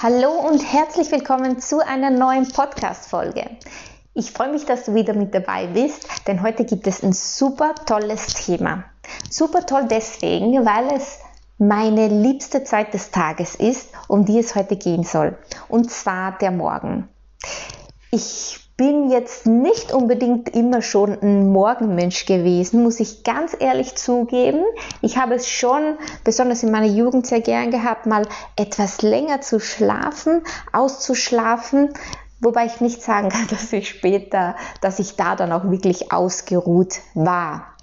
Hallo und herzlich willkommen zu einer neuen Podcast-Folge. Ich freue mich, dass du wieder mit dabei bist, denn heute gibt es ein super tolles Thema. Super toll deswegen, weil es meine liebste Zeit des Tages ist, um die es heute gehen soll. Und zwar der Morgen. Ich bin jetzt nicht unbedingt immer schon ein Morgenmensch gewesen, muss ich ganz ehrlich zugeben. Ich habe es schon, besonders in meiner Jugend, sehr gern gehabt, mal etwas länger zu schlafen, auszuschlafen. Wobei ich nicht sagen kann, dass ich später, dass ich da dann auch wirklich ausgeruht war.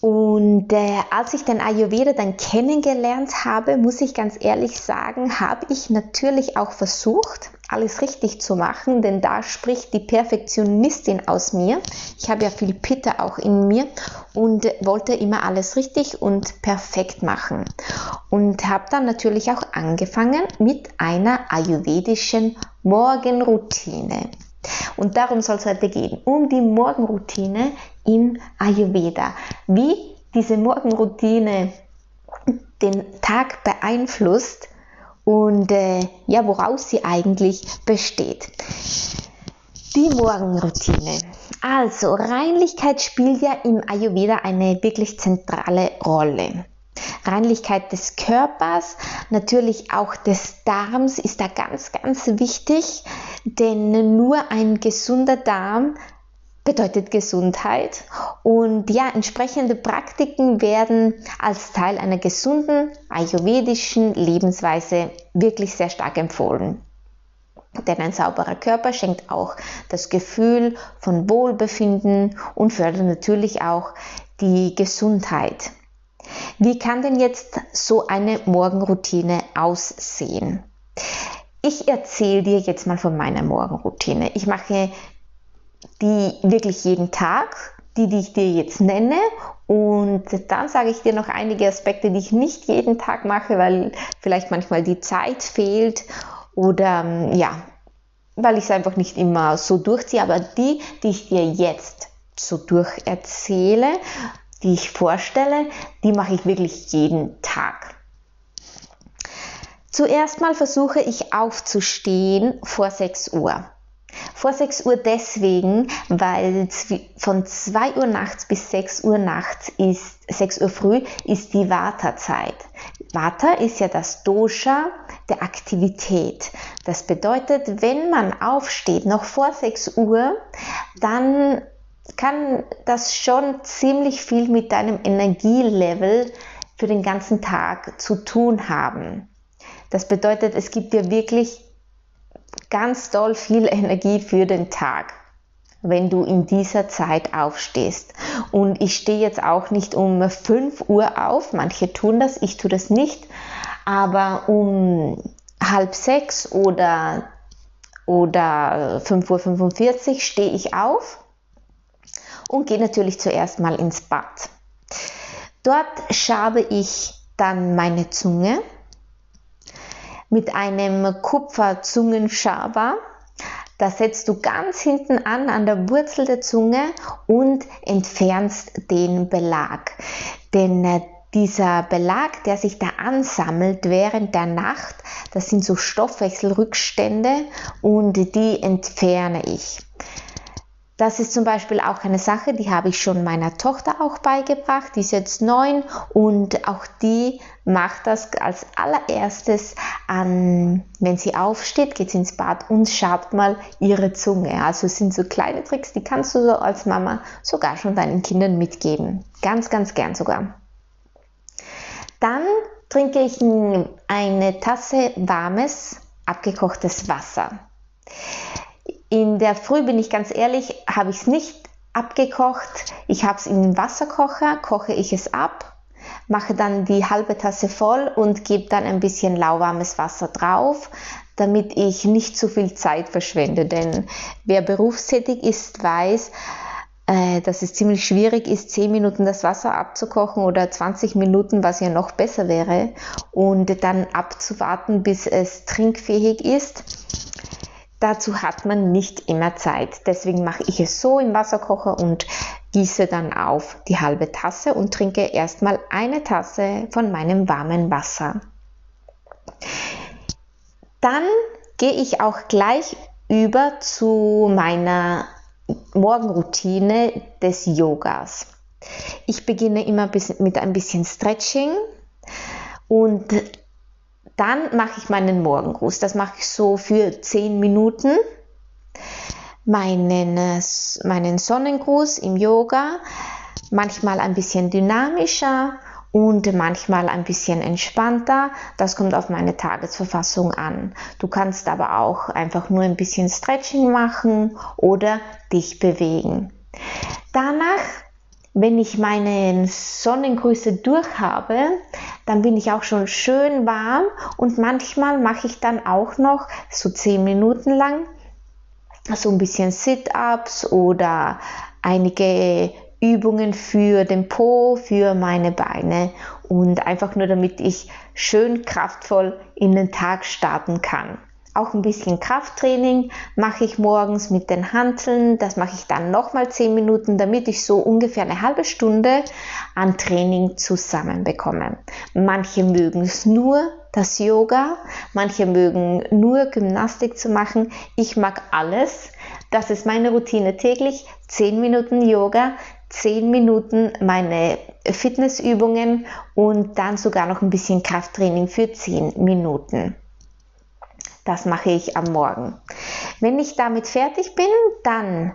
Und äh, als ich den Ayurveda dann kennengelernt habe, muss ich ganz ehrlich sagen, habe ich natürlich auch versucht, alles richtig zu machen, denn da spricht die Perfektionistin aus mir. Ich habe ja viel Pitta auch in mir und wollte immer alles richtig und perfekt machen. Und habe dann natürlich auch angefangen mit einer ayurvedischen Morgenroutine. Und darum soll es heute gehen, um die Morgenroutine im Ayurveda. Wie diese Morgenroutine den Tag beeinflusst und äh, ja, woraus sie eigentlich besteht. Die Morgenroutine. Also, Reinlichkeit spielt ja im Ayurveda eine wirklich zentrale Rolle. Reinlichkeit des Körpers, natürlich auch des Darms ist da ganz, ganz wichtig, denn nur ein gesunder Darm bedeutet Gesundheit und ja, entsprechende Praktiken werden als Teil einer gesunden ayurvedischen Lebensweise wirklich sehr stark empfohlen. Denn ein sauberer Körper schenkt auch das Gefühl von Wohlbefinden und fördert natürlich auch die Gesundheit. Wie kann denn jetzt so eine Morgenroutine aussehen? Ich erzähle dir jetzt mal von meiner Morgenroutine. Ich mache die wirklich jeden Tag, die, die ich dir jetzt nenne. Und dann sage ich dir noch einige Aspekte, die ich nicht jeden Tag mache, weil vielleicht manchmal die Zeit fehlt oder ja, weil ich es einfach nicht immer so durchziehe. Aber die, die ich dir jetzt so durcherzähle, die ich vorstelle, die mache ich wirklich jeden Tag. Zuerst mal versuche ich aufzustehen vor 6 Uhr. Vor 6 Uhr deswegen, weil von 2 Uhr nachts bis 6 Uhr nachts ist, 6 Uhr früh ist die Vata-Zeit. Vata ist ja das Dosha der Aktivität. Das bedeutet, wenn man aufsteht noch vor 6 Uhr, dann kann das schon ziemlich viel mit deinem Energielevel für den ganzen Tag zu tun haben. Das bedeutet, es gibt dir wirklich ganz doll viel Energie für den Tag, wenn du in dieser Zeit aufstehst. Und ich stehe jetzt auch nicht um 5 Uhr auf, manche tun das, ich tue das nicht, aber um halb sechs oder, oder 5.45 Uhr stehe ich auf und gehe natürlich zuerst mal ins Bad. Dort schabe ich dann meine Zunge mit einem Kupferzungenschaber. Da setzt du ganz hinten an, an der Wurzel der Zunge und entfernst den Belag. Denn äh, dieser Belag, der sich da ansammelt während der Nacht, das sind so Stoffwechselrückstände und die entferne ich. Das ist zum Beispiel auch eine Sache, die habe ich schon meiner Tochter auch beigebracht. Die ist jetzt neun und auch die macht das als allererstes an, wenn sie aufsteht, geht sie ins Bad und schabt mal ihre Zunge. Also es sind so kleine Tricks, die kannst du so als Mama sogar schon deinen Kindern mitgeben. Ganz, ganz gern sogar. Dann trinke ich eine Tasse warmes, abgekochtes Wasser. In der Früh bin ich ganz ehrlich, habe ich es nicht abgekocht. Ich habe es in den Wasserkocher, koche ich es ab, mache dann die halbe Tasse voll und gebe dann ein bisschen lauwarmes Wasser drauf, damit ich nicht zu viel Zeit verschwende. Denn wer berufstätig ist, weiß, äh, dass es ziemlich schwierig ist, 10 Minuten das Wasser abzukochen oder 20 Minuten, was ja noch besser wäre, und dann abzuwarten, bis es trinkfähig ist. Dazu hat man nicht immer Zeit. Deswegen mache ich es so im Wasserkocher und gieße dann auf die halbe Tasse und trinke erstmal eine Tasse von meinem warmen Wasser. Dann gehe ich auch gleich über zu meiner Morgenroutine des Yogas. Ich beginne immer mit ein bisschen Stretching und dann mache ich meinen Morgengruß. Das mache ich so für 10 Minuten. Meinen, äh, meinen Sonnengruß im Yoga, manchmal ein bisschen dynamischer und manchmal ein bisschen entspannter. Das kommt auf meine Tagesverfassung an. Du kannst aber auch einfach nur ein bisschen Stretching machen oder dich bewegen. Danach wenn ich meine Sonnengrüße durch habe, dann bin ich auch schon schön warm und manchmal mache ich dann auch noch so 10 Minuten lang so ein bisschen Sit-ups oder einige Übungen für den Po, für meine Beine und einfach nur damit ich schön kraftvoll in den Tag starten kann. Auch ein bisschen Krafttraining mache ich morgens mit den Hanteln. Das mache ich dann nochmal 10 Minuten, damit ich so ungefähr eine halbe Stunde an Training zusammenbekomme. Manche mögen es nur das Yoga, manche mögen nur Gymnastik zu machen. Ich mag alles. Das ist meine Routine täglich. 10 Minuten Yoga, 10 Minuten meine Fitnessübungen und dann sogar noch ein bisschen Krafttraining für 10 Minuten. Das mache ich am Morgen. Wenn ich damit fertig bin, dann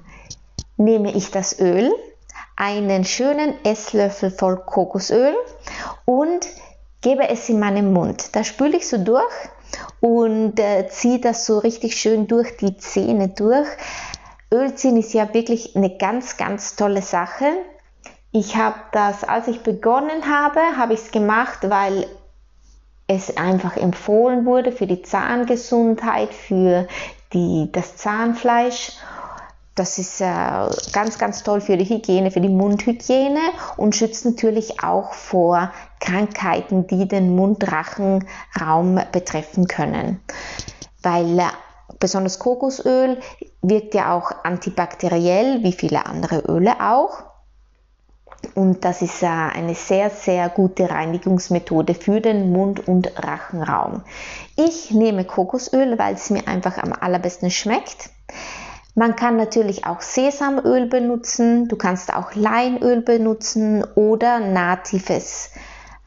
nehme ich das Öl, einen schönen Esslöffel voll Kokosöl und gebe es in meinen Mund. Da spüle ich so durch und äh, ziehe das so richtig schön durch die Zähne durch. Ölziehen ist ja wirklich eine ganz, ganz tolle Sache. Ich habe das, als ich begonnen habe, habe ich es gemacht, weil es einfach empfohlen wurde für die Zahngesundheit, für die, das Zahnfleisch. Das ist äh, ganz, ganz toll für die Hygiene, für die Mundhygiene und schützt natürlich auch vor Krankheiten, die den Mundrachenraum betreffen können. Weil äh, besonders Kokosöl wirkt ja auch antibakteriell, wie viele andere Öle auch. Und das ist eine sehr, sehr gute Reinigungsmethode für den Mund- und Rachenraum. Ich nehme Kokosöl, weil es mir einfach am allerbesten schmeckt. Man kann natürlich auch Sesamöl benutzen, du kannst auch Leinöl benutzen oder natives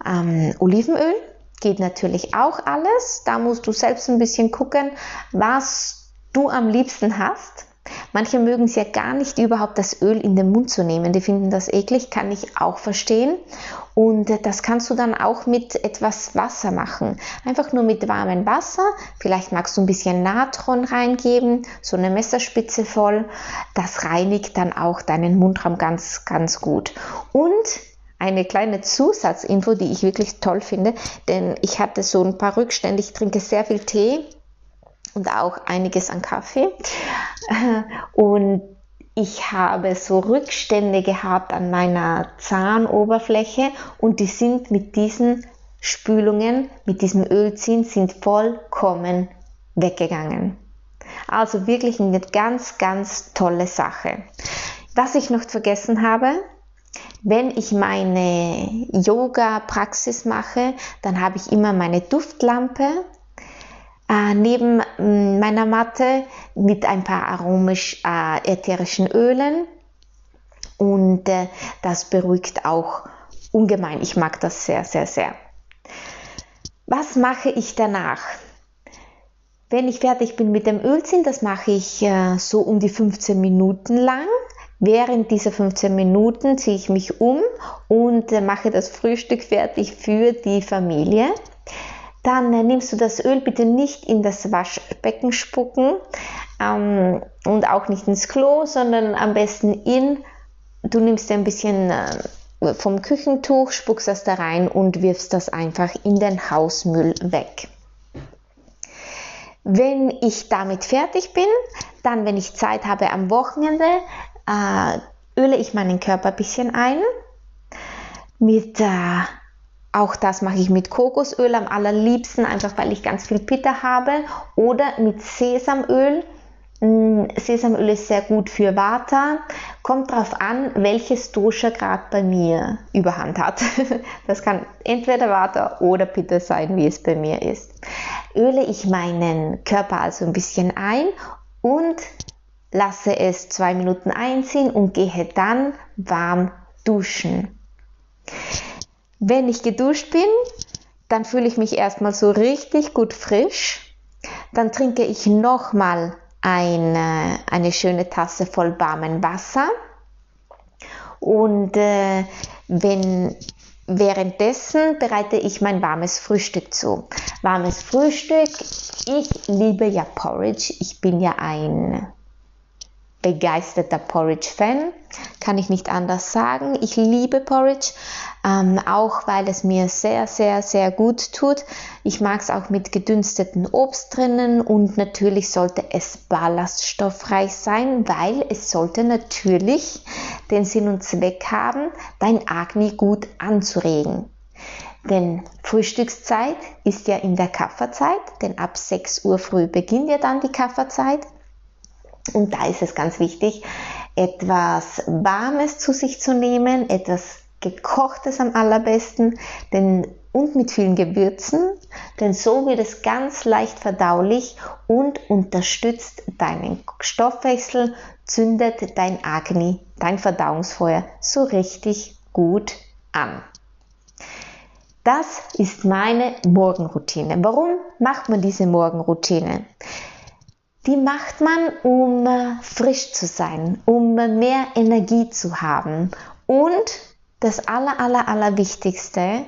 ähm, Olivenöl. Geht natürlich auch alles. Da musst du selbst ein bisschen gucken, was du am liebsten hast. Manche mögen es ja gar nicht, überhaupt das Öl in den Mund zu nehmen. Die finden das eklig, kann ich auch verstehen. Und das kannst du dann auch mit etwas Wasser machen. Einfach nur mit warmem Wasser. Vielleicht magst du ein bisschen Natron reingeben, so eine Messerspitze voll. Das reinigt dann auch deinen Mundraum ganz, ganz gut. Und eine kleine Zusatzinfo, die ich wirklich toll finde, denn ich hatte so ein paar Rückstände. Ich trinke sehr viel Tee und auch einiges an Kaffee. Und ich habe so Rückstände gehabt an meiner Zahnoberfläche und die sind mit diesen Spülungen, mit diesem Ölziehen, sind vollkommen weggegangen. Also wirklich eine ganz, ganz tolle Sache. Was ich noch vergessen habe, wenn ich meine Yoga-Praxis mache, dann habe ich immer meine Duftlampe äh, neben mm, meiner Matte mit ein paar aromisch äh, ätherischen Ölen und äh, das beruhigt auch ungemein. Ich mag das sehr, sehr, sehr. Was mache ich danach? Wenn ich fertig bin mit dem Ölziehen, das mache ich äh, so um die 15 Minuten lang. Während dieser 15 Minuten ziehe ich mich um und äh, mache das Frühstück fertig für die Familie. Dann äh, nimmst du das Öl bitte nicht in das Waschbecken spucken ähm, und auch nicht ins Klo, sondern am besten in. Du nimmst ein bisschen äh, vom Küchentuch, spuckst das da rein und wirfst das einfach in den Hausmüll weg. Wenn ich damit fertig bin, dann, wenn ich Zeit habe am Wochenende, äh, öle ich meinen Körper ein bisschen ein mit äh, auch das mache ich mit Kokosöl am allerliebsten, einfach weil ich ganz viel Pitta habe. Oder mit Sesamöl. Mm, Sesamöl ist sehr gut für Vata. Kommt darauf an, welches Dosha gerade bei mir überhand hat. Das kann entweder Vata oder Pitta sein, wie es bei mir ist. Öle ich meinen Körper also ein bisschen ein und lasse es zwei Minuten einziehen und gehe dann warm duschen. Wenn ich geduscht bin, dann fühle ich mich erstmal so richtig gut frisch. Dann trinke ich nochmal eine, eine schöne Tasse voll warmen Wasser. Und äh, wenn, währenddessen bereite ich mein warmes Frühstück zu. Warmes Frühstück, ich liebe ja Porridge. Ich bin ja ein begeisterter Porridge-Fan, kann ich nicht anders sagen. Ich liebe Porridge, ähm, auch weil es mir sehr, sehr, sehr gut tut. Ich mag es auch mit gedünsteten Obst drinnen und natürlich sollte es ballaststoffreich sein, weil es sollte natürlich den Sinn und Zweck haben, dein Agni gut anzuregen. Denn Frühstückszeit ist ja in der Kafferzeit, denn ab 6 Uhr früh beginnt ja dann die Kafferzeit. Und da ist es ganz wichtig, etwas Warmes zu sich zu nehmen, etwas Gekochtes am allerbesten denn, und mit vielen Gewürzen, denn so wird es ganz leicht verdaulich und unterstützt deinen Stoffwechsel, zündet dein Agni, dein Verdauungsfeuer so richtig gut an. Das ist meine Morgenroutine. Warum macht man diese Morgenroutine? Die macht man, um frisch zu sein, um mehr Energie zu haben und das aller, aller, aller Wichtigste,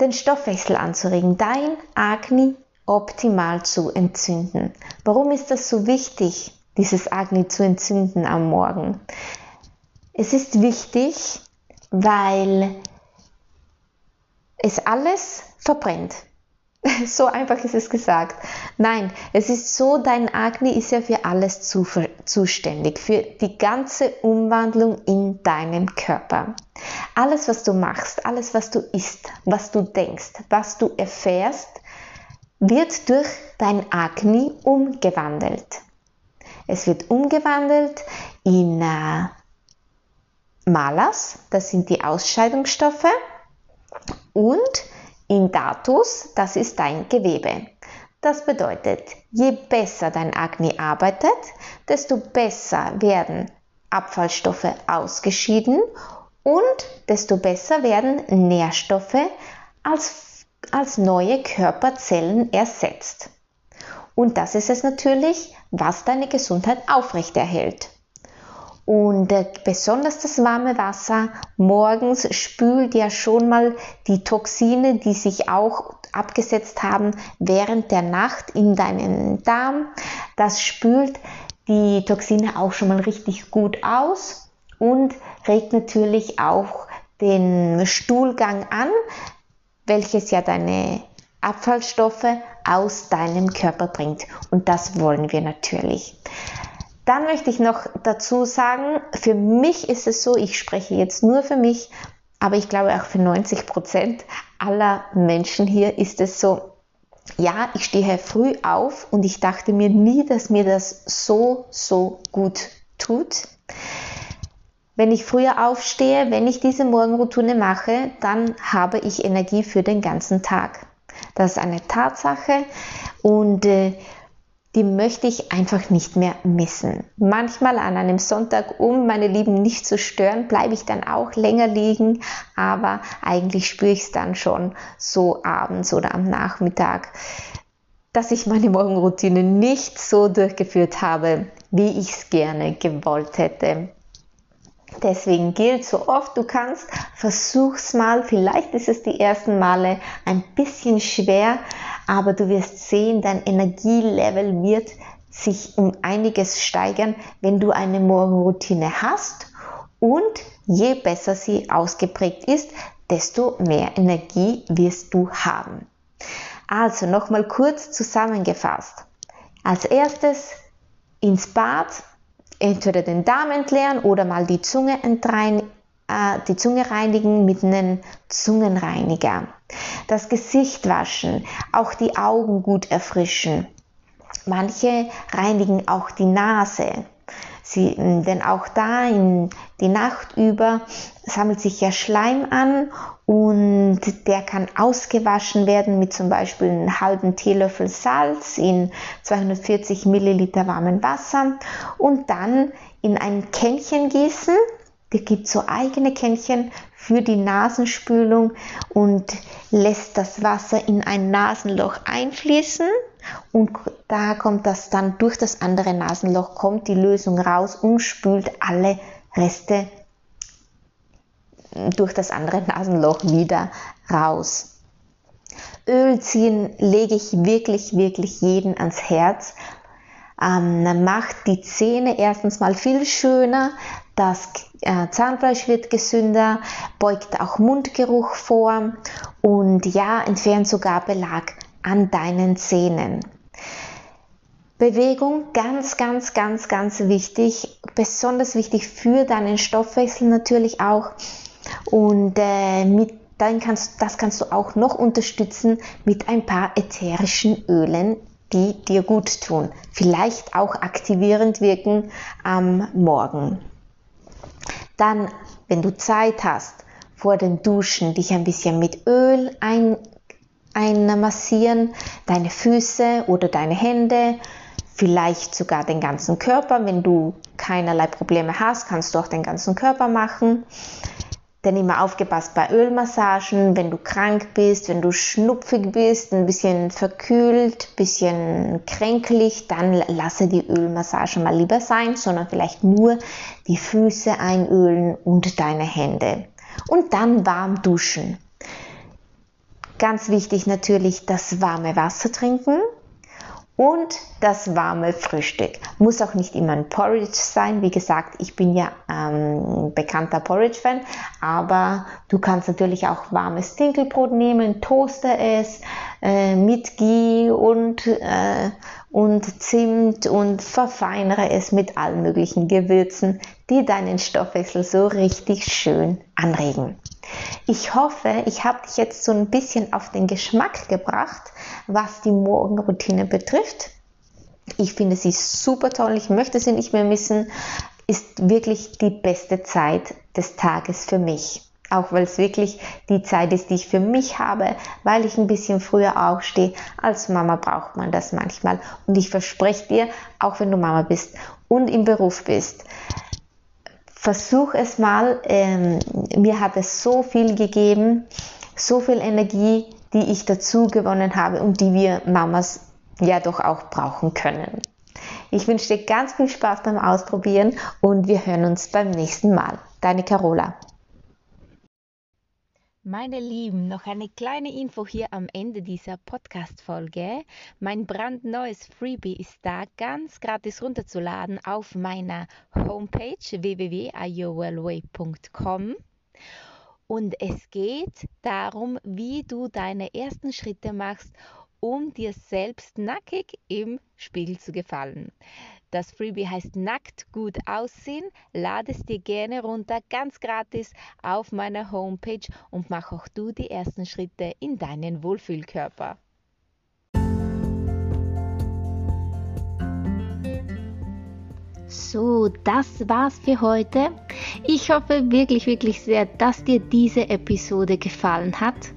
den Stoffwechsel anzuregen, dein Agni optimal zu entzünden. Warum ist das so wichtig, dieses Agni zu entzünden am Morgen? Es ist wichtig, weil es alles verbrennt. So einfach ist es gesagt. Nein, es ist so, dein Agni ist ja für alles zu, zuständig, für die ganze Umwandlung in deinen Körper. Alles, was du machst, alles, was du isst, was du denkst, was du erfährst, wird durch dein Agni umgewandelt. Es wird umgewandelt in äh, Malas, das sind die Ausscheidungsstoffe, und in Datus, das ist dein Gewebe. Das bedeutet, je besser dein Agni arbeitet, desto besser werden Abfallstoffe ausgeschieden und desto besser werden Nährstoffe als, als neue Körperzellen ersetzt. Und das ist es natürlich, was deine Gesundheit aufrechterhält. Und äh, besonders das warme Wasser morgens spült ja schon mal die Toxine, die sich auch abgesetzt haben während der Nacht in deinen Darm. Das spült die Toxine auch schon mal richtig gut aus und regt natürlich auch den Stuhlgang an, welches ja deine Abfallstoffe aus deinem Körper bringt. Und das wollen wir natürlich. Dann möchte ich noch dazu sagen, für mich ist es so, ich spreche jetzt nur für mich, aber ich glaube auch für 90 Prozent aller Menschen hier ist es so, ja, ich stehe früh auf und ich dachte mir nie, dass mir das so, so gut tut. Wenn ich früher aufstehe, wenn ich diese Morgenroutine mache, dann habe ich Energie für den ganzen Tag. Das ist eine Tatsache und äh, die möchte ich einfach nicht mehr missen. Manchmal an einem Sonntag, um meine Lieben nicht zu stören, bleibe ich dann auch länger liegen, aber eigentlich spüre ich es dann schon so abends oder am Nachmittag, dass ich meine Morgenroutine nicht so durchgeführt habe, wie ich es gerne gewollt hätte. Deswegen gilt, so oft du kannst, versuch's mal. Vielleicht ist es die ersten Male ein bisschen schwer, aber du wirst sehen, dein Energielevel wird sich um einiges steigern, wenn du eine Morgenroutine hast und je besser sie ausgeprägt ist, desto mehr Energie wirst du haben. Also nochmal kurz zusammengefasst. Als erstes ins Bad, entweder den Darm entleeren oder mal die Zunge entrein, äh, die Zunge reinigen mit einem Zungenreiniger. Das Gesicht waschen, auch die Augen gut erfrischen. Manche reinigen auch die Nase. Sie, denn auch da in die Nacht über sammelt sich ja Schleim an und der kann ausgewaschen werden mit zum Beispiel einem halben Teelöffel Salz in 240 Milliliter warmem Wasser und dann in ein Kännchen gießen. Der gibt so eigene Kännchen für die Nasenspülung und lässt das Wasser in ein Nasenloch einfließen und da kommt das dann durch das andere Nasenloch kommt die Lösung raus und spült alle Reste durch das andere Nasenloch wieder raus. Öl ziehen lege ich wirklich, wirklich jeden ans Herz. Ähm, macht die Zähne erstens mal viel schöner, das Zahnfleisch wird gesünder, beugt auch Mundgeruch vor und ja, entfernt sogar Belag an deinen Zähnen. Bewegung, ganz, ganz, ganz, ganz wichtig, besonders wichtig für deinen Stoffwechsel natürlich auch. Und äh, mit dann kannst, das kannst du auch noch unterstützen mit ein paar ätherischen Ölen, die dir gut tun. Vielleicht auch aktivierend wirken am Morgen. Dann, wenn du Zeit hast, vor dem Duschen dich ein bisschen mit Öl ein, einmassieren, deine Füße oder deine Hände, vielleicht sogar den ganzen Körper. Wenn du keinerlei Probleme hast, kannst du auch den ganzen Körper machen. Denn immer aufgepasst bei Ölmassagen, wenn du krank bist, wenn du schnupfig bist, ein bisschen verkühlt, ein bisschen kränklich, dann lasse die Ölmassage mal lieber sein, sondern vielleicht nur die Füße einölen und deine Hände. Und dann warm duschen. Ganz wichtig natürlich das warme Wasser trinken und das warme Frühstück. Muss auch nicht immer ein Porridge sein. Wie gesagt, ich bin ja ähm, bekannter Porridge-Fan, aber du kannst natürlich auch warmes Dinkelbrot nehmen, toaste es äh, mit Ghee und, äh, und Zimt und verfeinere es mit allen möglichen Gewürzen, die deinen Stoffwechsel so richtig schön anregen. Ich hoffe, ich habe dich jetzt so ein bisschen auf den Geschmack gebracht, was die Morgenroutine betrifft. Ich finde sie super toll, ich möchte sie nicht mehr missen. Ist wirklich die beste Zeit des Tages für mich. Auch weil es wirklich die Zeit ist, die ich für mich habe, weil ich ein bisschen früher aufstehe. Als Mama braucht man das manchmal. Und ich verspreche dir, auch wenn du Mama bist und im Beruf bist, versuch es mal. Ähm, mir hat es so viel gegeben, so viel Energie, die ich dazu gewonnen habe und die wir Mamas ja doch auch brauchen können. Ich wünsche dir ganz viel Spaß beim Ausprobieren und wir hören uns beim nächsten Mal. Deine Carola. Meine Lieben, noch eine kleine Info hier am Ende dieser Podcast-Folge. Mein brandneues Freebie ist da ganz gratis runterzuladen auf meiner Homepage www.iowellway.com. Und es geht darum, wie du deine ersten Schritte machst, um dir selbst nackig im Spiegel zu gefallen. Das Freebie heißt Nackt gut aussehen. Lade es dir gerne runter, ganz gratis auf meiner Homepage und mach auch du die ersten Schritte in deinen Wohlfühlkörper. So, das war's für heute. Ich hoffe wirklich, wirklich sehr, dass dir diese Episode gefallen hat.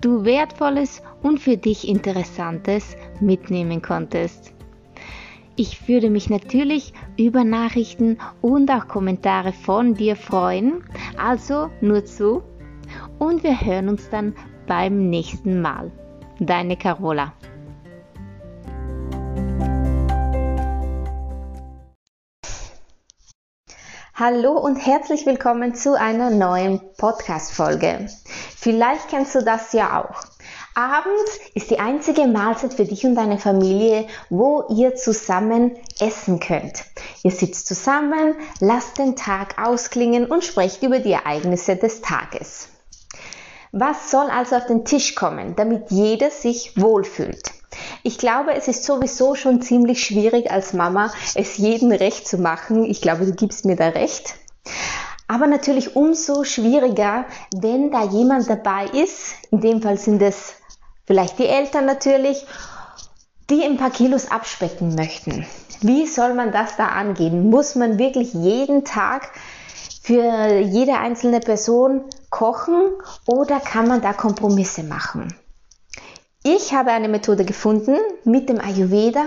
Du wertvolles und für dich Interessantes mitnehmen konntest. Ich würde mich natürlich über Nachrichten und auch Kommentare von dir freuen. Also nur zu und wir hören uns dann beim nächsten Mal. Deine Carola. Hallo und herzlich willkommen zu einer neuen Podcast-Folge. Vielleicht kennst du das ja auch. Abends ist die einzige Mahlzeit für dich und deine Familie, wo ihr zusammen essen könnt. Ihr sitzt zusammen, lasst den Tag ausklingen und sprecht über die Ereignisse des Tages. Was soll also auf den Tisch kommen, damit jeder sich wohlfühlt? Ich glaube, es ist sowieso schon ziemlich schwierig als Mama, es jedem recht zu machen. Ich glaube, du gibst mir da recht. Aber natürlich umso schwieriger, wenn da jemand dabei ist. In dem Fall sind es vielleicht die Eltern natürlich, die ein paar Kilos abspecken möchten. Wie soll man das da angehen? Muss man wirklich jeden Tag für jede einzelne Person kochen oder kann man da Kompromisse machen? Ich habe eine Methode gefunden mit dem Ayurveda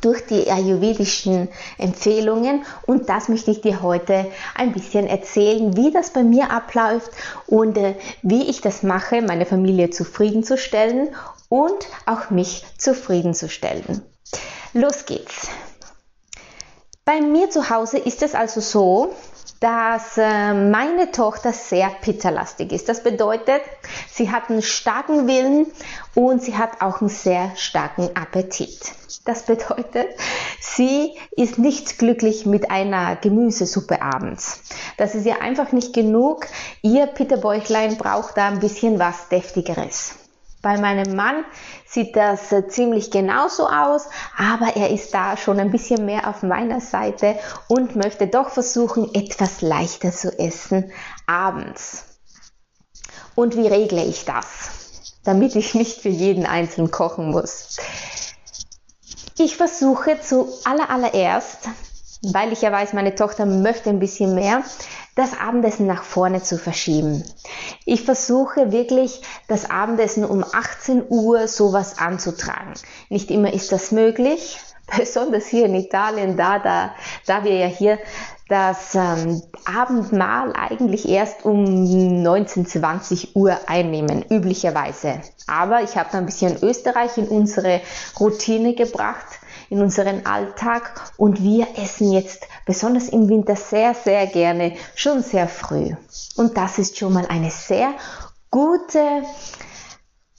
durch die ayurvedischen Empfehlungen und das möchte ich dir heute ein bisschen erzählen, wie das bei mir abläuft und äh, wie ich das mache, meine Familie zufriedenzustellen und auch mich zufriedenzustellen. Los geht's. Bei mir zu Hause ist es also so, dass äh, meine Tochter sehr pizzerlastig ist. Das bedeutet, sie hat einen starken Willen und sie hat auch einen sehr starken Appetit. Das bedeutet, sie ist nicht glücklich mit einer Gemüsesuppe abends. Das ist ihr einfach nicht genug. Ihr Pitterbäuchlein braucht da ein bisschen was Deftigeres. Bei meinem Mann sieht das äh, ziemlich genauso aus, aber er ist da schon ein bisschen mehr auf meiner Seite und möchte doch versuchen, etwas leichter zu essen abends. Und wie regle ich das? Damit ich nicht für jeden einzeln kochen muss. Ich versuche zu allererst, weil ich ja weiß, meine Tochter möchte ein bisschen mehr, das Abendessen nach vorne zu verschieben. Ich versuche wirklich, das Abendessen um 18 Uhr sowas anzutragen. Nicht immer ist das möglich, besonders hier in Italien, da, da, da wir ja hier das ähm, Abendmahl eigentlich erst um 19, 20 Uhr einnehmen, üblicherweise. Aber ich habe da ein bisschen Österreich in unsere Routine gebracht in unseren Alltag und wir essen jetzt besonders im Winter sehr, sehr gerne schon sehr früh. Und das ist schon mal eine sehr gute,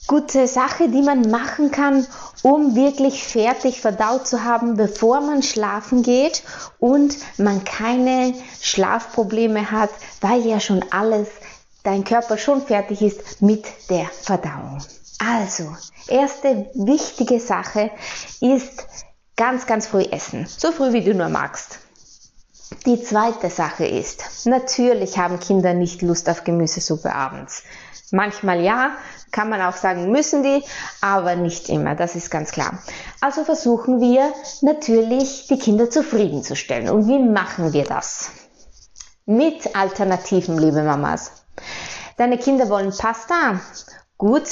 gute Sache, die man machen kann, um wirklich fertig verdaut zu haben, bevor man schlafen geht und man keine Schlafprobleme hat, weil ja schon alles, dein Körper schon fertig ist mit der Verdauung. Also, erste wichtige Sache ist ganz, ganz früh essen. So früh, wie du nur magst. Die zweite Sache ist, natürlich haben Kinder nicht Lust auf Gemüsesuppe abends. Manchmal ja, kann man auch sagen, müssen die, aber nicht immer, das ist ganz klar. Also versuchen wir natürlich, die Kinder zufriedenzustellen. Und wie machen wir das? Mit Alternativen, liebe Mamas. Deine Kinder wollen Pasta? Gut,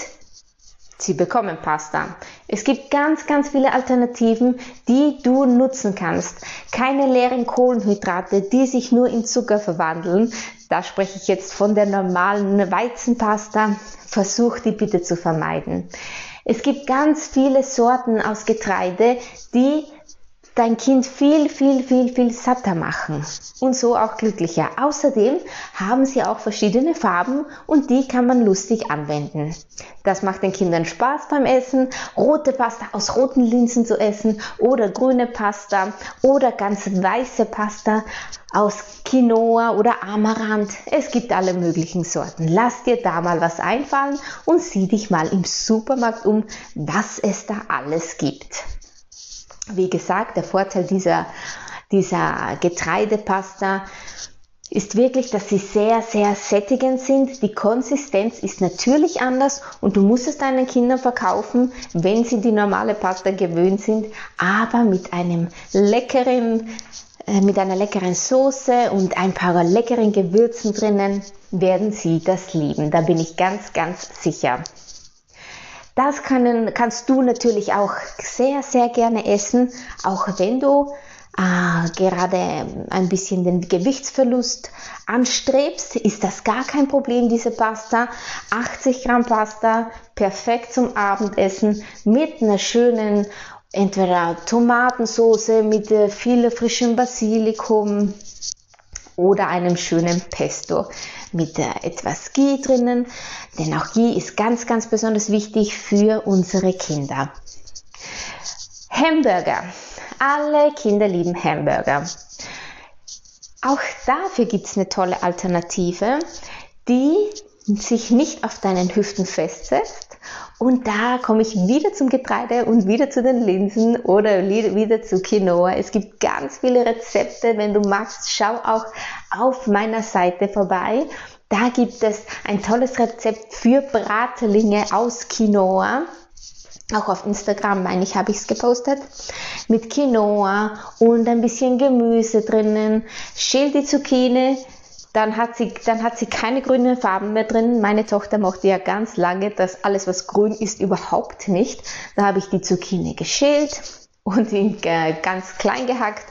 Sie bekommen Pasta. Es gibt ganz, ganz viele Alternativen, die du nutzen kannst. Keine leeren Kohlenhydrate, die sich nur in Zucker verwandeln. Da spreche ich jetzt von der normalen Weizenpasta. Versuch die bitte zu vermeiden. Es gibt ganz viele Sorten aus Getreide, die dein Kind viel, viel, viel, viel satter machen und so auch glücklicher. Außerdem haben sie auch verschiedene Farben und die kann man lustig anwenden. Das macht den Kindern Spaß beim Essen, rote Pasta aus roten Linsen zu essen oder grüne Pasta oder ganz weiße Pasta aus Quinoa oder Amaranth. Es gibt alle möglichen Sorten. Lass dir da mal was einfallen und sieh dich mal im Supermarkt um, was es da alles gibt. Wie gesagt, der Vorteil dieser, dieser Getreidepasta ist wirklich, dass sie sehr, sehr sättigend sind. Die Konsistenz ist natürlich anders und du musst es deinen Kindern verkaufen, wenn sie die normale Pasta gewöhnt sind, aber mit einem leckeren, äh, mit einer leckeren Soße und ein paar leckeren Gewürzen drinnen werden sie das lieben. Da bin ich ganz, ganz sicher. Das können, kannst du natürlich auch sehr, sehr gerne essen, auch wenn du äh, gerade ein bisschen den Gewichtsverlust anstrebst, ist das gar kein Problem, diese Pasta. 80 Gramm Pasta, perfekt zum Abendessen mit einer schönen entweder Tomatensauce mit äh, viel frischem Basilikum oder einem schönen Pesto mit äh, etwas Ghee drinnen, denn auch Ghee ist ganz, ganz besonders wichtig für unsere Kinder. Hamburger. Alle Kinder lieben Hamburger. Auch dafür gibt es eine tolle Alternative, die sich nicht auf deinen Hüften festsetzt. Und da komme ich wieder zum Getreide und wieder zu den Linsen oder wieder zu Quinoa. Es gibt ganz viele Rezepte. Wenn du magst, schau auch auf meiner Seite vorbei. Da gibt es ein tolles Rezept für Bratelinge aus Quinoa. Auch auf Instagram, meine ich, habe ich es gepostet. Mit Quinoa und ein bisschen Gemüse drinnen. Schäl die Zucchini, dann hat sie, dann hat sie keine grünen Farben mehr drin. Meine Tochter mochte ja ganz lange, dass alles, was grün ist, überhaupt nicht. Da habe ich die Zucchini geschält und in, äh, ganz klein gehackt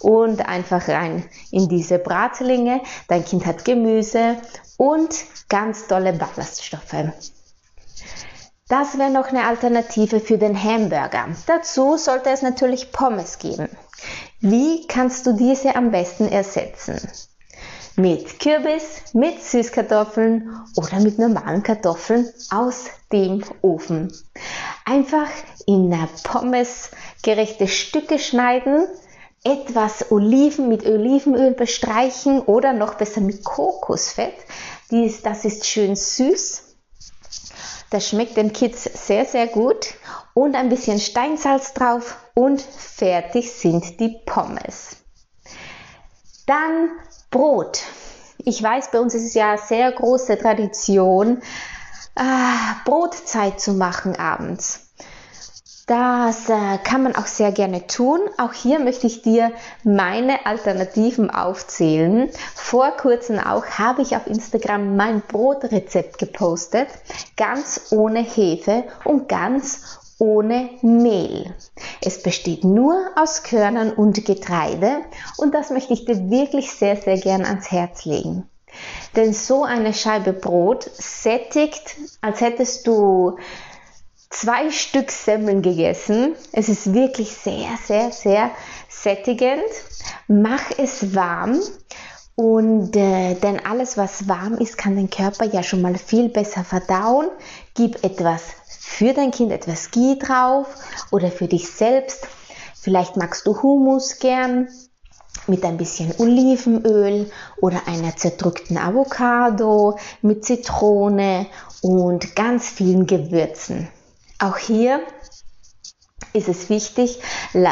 und einfach rein in diese Bratlinge. Dein Kind hat Gemüse und ganz tolle Ballaststoffe. Das wäre noch eine Alternative für den Hamburger. Dazu sollte es natürlich Pommes geben. Wie kannst du diese am besten ersetzen? mit Kürbis, mit Süßkartoffeln oder mit normalen Kartoffeln aus dem Ofen. Einfach in Pommes gerechte Stücke schneiden, etwas Oliven mit Olivenöl bestreichen oder noch besser mit Kokosfett. das ist schön süß. Das schmeckt den Kids sehr, sehr gut. Und ein bisschen Steinsalz drauf und fertig sind die Pommes. Dann Brot. Ich weiß, bei uns ist es ja sehr große Tradition, äh, Brotzeit zu machen abends. Das äh, kann man auch sehr gerne tun. Auch hier möchte ich dir meine Alternativen aufzählen. Vor kurzem auch habe ich auf Instagram mein Brotrezept gepostet. Ganz ohne Hefe und ganz ohne Mehl. Es besteht nur aus Körnern und Getreide und das möchte ich dir wirklich sehr, sehr gern ans Herz legen. Denn so eine Scheibe Brot sättigt, als hättest du zwei Stück Semmeln gegessen. Es ist wirklich sehr, sehr, sehr sättigend. Mach es warm und äh, denn alles, was warm ist, kann den Körper ja schon mal viel besser verdauen. Gib etwas für dein Kind etwas Ghee drauf oder für dich selbst. Vielleicht magst du Hummus gern mit ein bisschen Olivenöl oder einer zerdrückten Avocado mit Zitrone und ganz vielen Gewürzen. Auch hier ist es wichtig,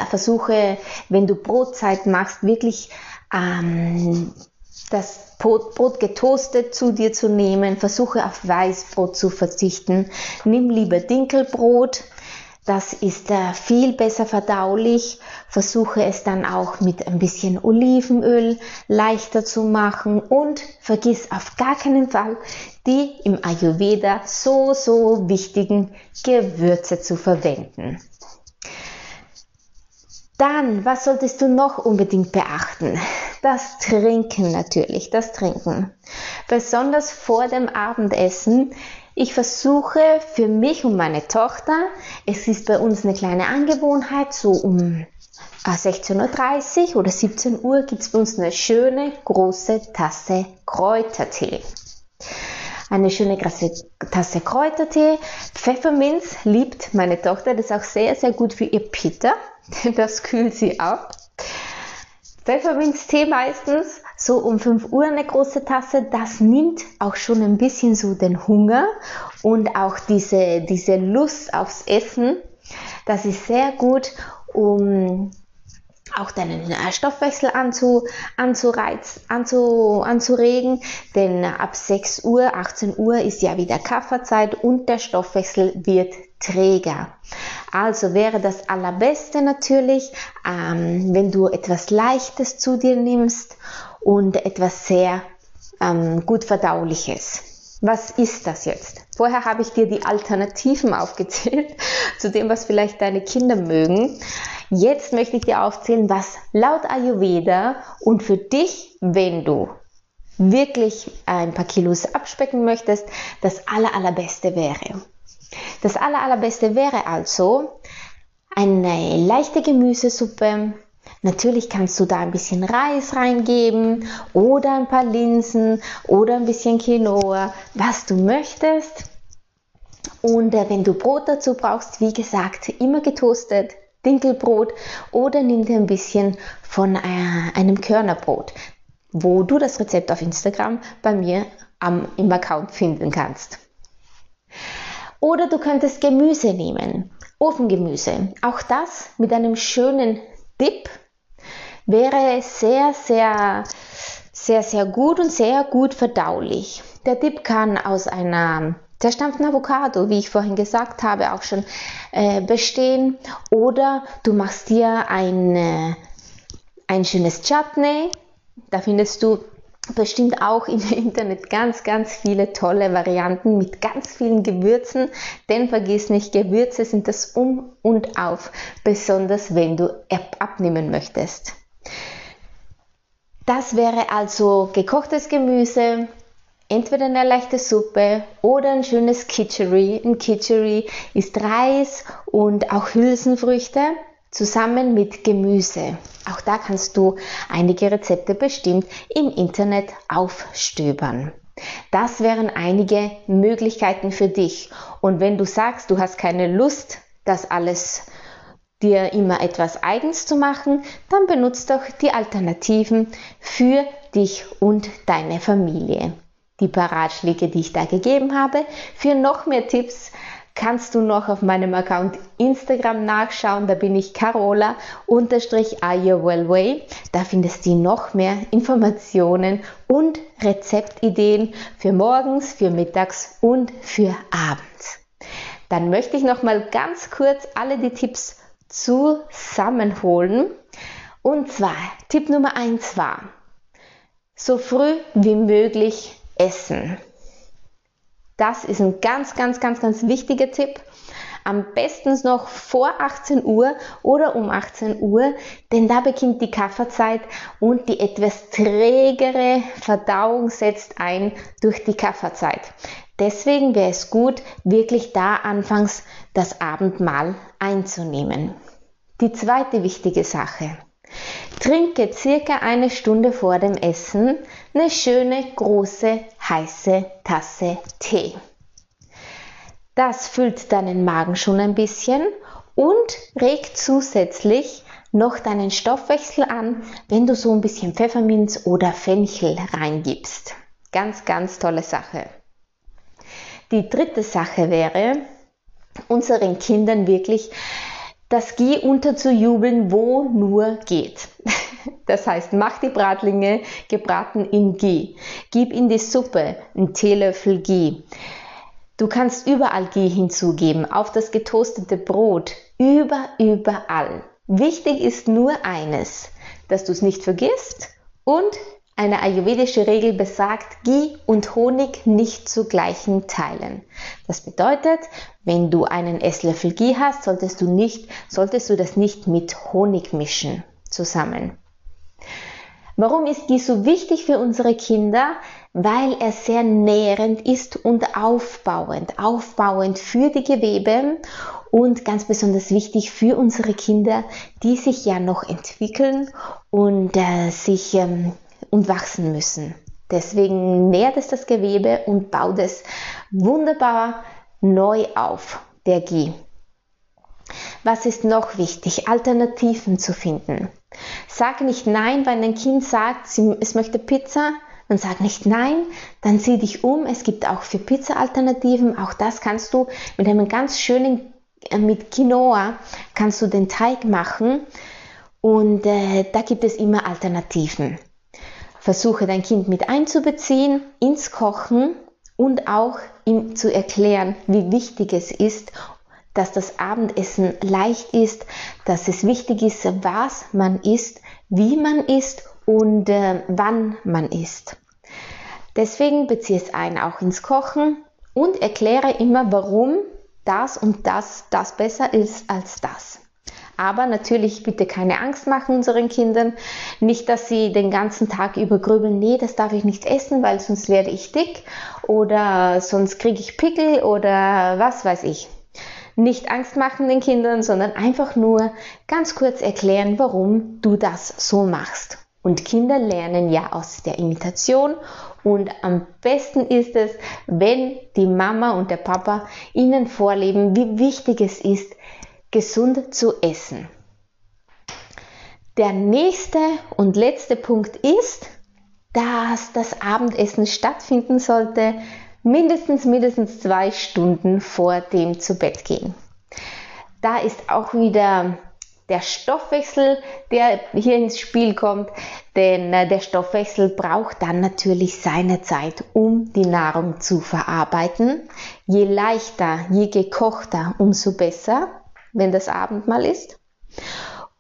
versuche, wenn du Brotzeit machst, wirklich ähm, das Brot, Brot getoastet zu dir zu nehmen. Versuche auf Weißbrot zu verzichten. Nimm lieber Dinkelbrot. Das ist äh, viel besser verdaulich. Versuche es dann auch mit ein bisschen Olivenöl leichter zu machen und vergiss auf gar keinen Fall die im Ayurveda so, so wichtigen Gewürze zu verwenden. Dann, was solltest du noch unbedingt beachten? Das Trinken natürlich, das Trinken. Besonders vor dem Abendessen. Ich versuche für mich und meine Tochter, es ist bei uns eine kleine Angewohnheit, so um 16.30 Uhr oder 17 Uhr gibt es bei uns eine schöne große Tasse Kräutertee. Eine schöne Tasse Kräutertee. Pfefferminz liebt meine Tochter, das ist auch sehr, sehr gut für ihr Pitter. das kühlt sie ab. Pfefferminztee meistens, so um 5 Uhr eine große Tasse, das nimmt auch schon ein bisschen so den Hunger und auch diese, diese Lust aufs Essen. Das ist sehr gut, um auch deinen Stoffwechsel anzu, anzureiz, anzu, anzuregen, denn ab 6 Uhr, 18 Uhr ist ja wieder Kafferzeit und der Stoffwechsel wird träger. Also wäre das Allerbeste natürlich, ähm, wenn du etwas Leichtes zu dir nimmst und etwas sehr ähm, gut Verdauliches. Was ist das jetzt? Vorher habe ich dir die Alternativen aufgezählt zu dem, was vielleicht deine Kinder mögen. Jetzt möchte ich dir aufzählen, was laut Ayurveda und für dich, wenn du wirklich ein paar Kilos abspecken möchtest, das aller, allerbeste wäre. Das aller, allerbeste wäre also eine leichte Gemüsesuppe. Natürlich kannst du da ein bisschen Reis reingeben oder ein paar Linsen oder ein bisschen Quinoa, was du möchtest. Und äh, wenn du Brot dazu brauchst, wie gesagt, immer getoastet, Dinkelbrot oder nimm dir ein bisschen von äh, einem Körnerbrot, wo du das Rezept auf Instagram bei mir am, im Account finden kannst. Oder du könntest Gemüse nehmen, Ofengemüse. Auch das mit einem schönen Dip wäre sehr, sehr, sehr, sehr gut und sehr gut verdaulich. Der Dip kann aus einer zerstampften Avocado, wie ich vorhin gesagt habe, auch schon äh, bestehen. Oder du machst dir ein, äh, ein schönes Chutney. Da findest du bestimmt auch im Internet ganz, ganz viele tolle Varianten mit ganz vielen Gewürzen. Denn vergiss nicht, Gewürze sind das Um und Auf, besonders wenn du abnehmen möchtest. Das wäre also gekochtes Gemüse, entweder eine leichte Suppe oder ein schönes Kitchery. Ein Kitchery ist Reis und auch Hülsenfrüchte zusammen mit Gemüse. Auch da kannst du einige Rezepte bestimmt im Internet aufstöbern. Das wären einige Möglichkeiten für dich. Und wenn du sagst, du hast keine Lust, das alles dir immer etwas eigens zu machen, dann benutzt doch die Alternativen für dich und deine Familie. Die paar Ratschläge, die ich da gegeben habe. Für noch mehr Tipps kannst du noch auf meinem Account Instagram nachschauen. Da bin ich Carola unterstrich Way. Da findest du noch mehr Informationen und Rezeptideen für morgens, für mittags und für abends. Dann möchte ich noch mal ganz kurz alle die Tipps zusammenholen. Und zwar Tipp Nummer eins war, so früh wie möglich essen. Das ist ein ganz, ganz, ganz, ganz wichtiger Tipp. Am besten noch vor 18 Uhr oder um 18 Uhr, denn da beginnt die Kafferzeit und die etwas trägere Verdauung setzt ein durch die Kafferzeit. Deswegen wäre es gut, wirklich da anfangs das Abendmahl einzunehmen. Die zweite wichtige Sache. Trinke circa eine Stunde vor dem Essen eine schöne große heiße Tasse Tee. Das füllt deinen Magen schon ein bisschen und regt zusätzlich noch deinen Stoffwechsel an, wenn du so ein bisschen Pfefferminz oder Fenchel reingibst. Ganz, ganz tolle Sache. Die dritte Sache wäre, unseren Kindern wirklich das Geh unterzujubeln, wo nur geht. Das heißt, mach die Bratlinge gebraten in Ghee. Gib in die Suppe einen Teelöffel Ghee. Du kannst überall Ghee hinzugeben, auf das getoastete Brot, über, überall. Wichtig ist nur eines, dass du es nicht vergisst und eine ayurvedische Regel besagt, Ghee und Honig nicht zu gleichen Teilen. Das bedeutet, wenn du einen Esslöffel Ghee hast, solltest du, nicht, solltest du das nicht mit Honig mischen zusammen. Warum ist Ghee so wichtig für unsere Kinder? Weil er sehr nährend ist und aufbauend, aufbauend für die Gewebe und ganz besonders wichtig für unsere Kinder, die sich ja noch entwickeln und äh, sich ähm, und wachsen müssen. Deswegen nährt es das Gewebe und baut es wunderbar neu auf, der Ghee. Was ist noch wichtig? Alternativen zu finden. Sag nicht nein, wenn ein Kind sagt, es möchte Pizza, dann sag nicht nein, dann sieh dich um. Es gibt auch für Pizza Alternativen. Auch das kannst du mit einem ganz schönen, äh, mit Quinoa kannst du den Teig machen. Und äh, da gibt es immer Alternativen. Versuche dein Kind mit einzubeziehen ins Kochen und auch ihm zu erklären, wie wichtig es ist dass das Abendessen leicht ist, dass es wichtig ist, was man isst, wie man isst und äh, wann man isst. Deswegen beziehe es ein auch ins Kochen und erkläre immer, warum das und das das besser ist als das. Aber natürlich bitte keine Angst machen unseren Kindern. Nicht, dass sie den ganzen Tag über grübeln, nee, das darf ich nicht essen, weil sonst werde ich dick oder sonst kriege ich Pickel oder was weiß ich. Nicht Angst machen den Kindern, sondern einfach nur ganz kurz erklären, warum du das so machst. Und Kinder lernen ja aus der Imitation und am besten ist es, wenn die Mama und der Papa ihnen vorleben, wie wichtig es ist, gesund zu essen. Der nächste und letzte Punkt ist, dass das Abendessen stattfinden sollte, mindestens mindestens zwei Stunden vor dem zu Bett gehen. Da ist auch wieder der Stoffwechsel, der hier ins Spiel kommt, denn äh, der Stoffwechsel braucht dann natürlich seine Zeit, um die Nahrung zu verarbeiten. Je leichter, je gekochter, umso besser, wenn das Abendmahl ist.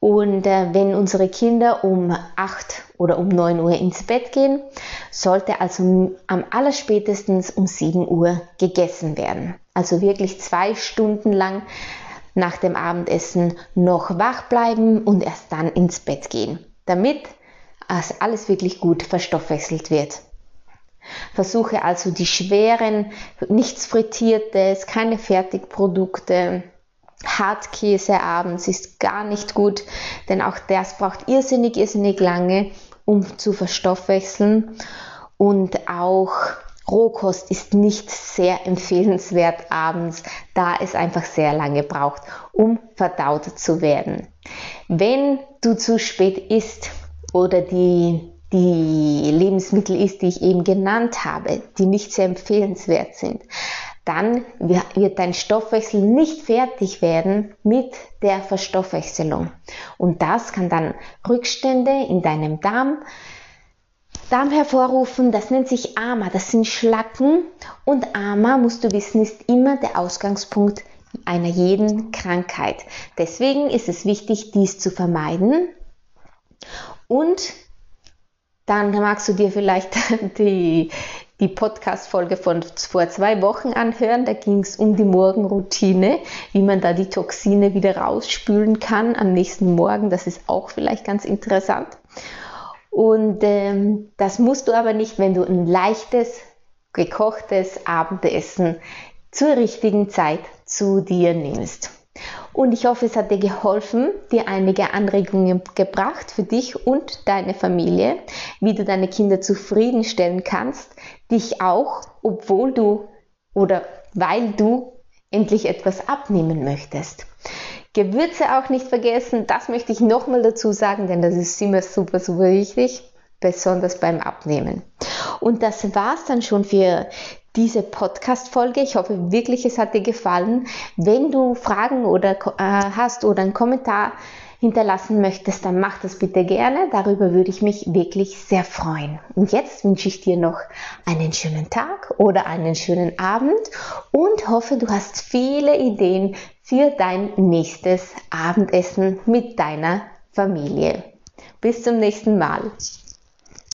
Und äh, wenn unsere Kinder um 8 oder um 9 Uhr ins Bett gehen, sollte also am allerspätestens um 7 Uhr gegessen werden. Also wirklich zwei Stunden lang nach dem Abendessen noch wach bleiben und erst dann ins Bett gehen, damit es alles wirklich gut verstoffwechselt wird. Versuche also die schweren, nichts Frittiertes, keine Fertigprodukte, Hartkäse abends ist gar nicht gut, denn auch das braucht irrsinnig, irrsinnig lange, um zu verstoffwechseln. Und auch Rohkost ist nicht sehr empfehlenswert abends, da es einfach sehr lange braucht, um verdaut zu werden. Wenn du zu spät isst oder die, die Lebensmittel isst, die ich eben genannt habe, die nicht sehr empfehlenswert sind, dann wird dein Stoffwechsel nicht fertig werden mit der Verstoffwechselung. Und das kann dann Rückstände in deinem Darm Darm hervorrufen, das nennt sich AMA, das sind Schlacken und AMA, musst du wissen, ist immer der Ausgangspunkt einer jeden Krankheit. Deswegen ist es wichtig, dies zu vermeiden und dann magst du dir vielleicht die, die Podcast-Folge von vor zwei Wochen anhören. Da ging es um die Morgenroutine, wie man da die Toxine wieder rausspülen kann am nächsten Morgen. Das ist auch vielleicht ganz interessant. Und ähm, das musst du aber nicht, wenn du ein leichtes, gekochtes Abendessen zur richtigen Zeit zu dir nimmst. Und ich hoffe, es hat dir geholfen, dir einige Anregungen gebracht für dich und deine Familie, wie du deine Kinder zufriedenstellen kannst, dich auch, obwohl du oder weil du endlich etwas abnehmen möchtest. Gewürze auch nicht vergessen, das möchte ich nochmal dazu sagen, denn das ist immer super, super wichtig, besonders beim Abnehmen. Und das war's dann schon für diese Podcast-Folge. Ich hoffe wirklich, es hat dir gefallen. Wenn du Fragen oder äh, hast oder einen Kommentar hinterlassen möchtest, dann mach das bitte gerne. Darüber würde ich mich wirklich sehr freuen. Und jetzt wünsche ich dir noch einen schönen Tag oder einen schönen Abend und hoffe, du hast viele Ideen für dein nächstes Abendessen mit deiner Familie. Bis zum nächsten Mal.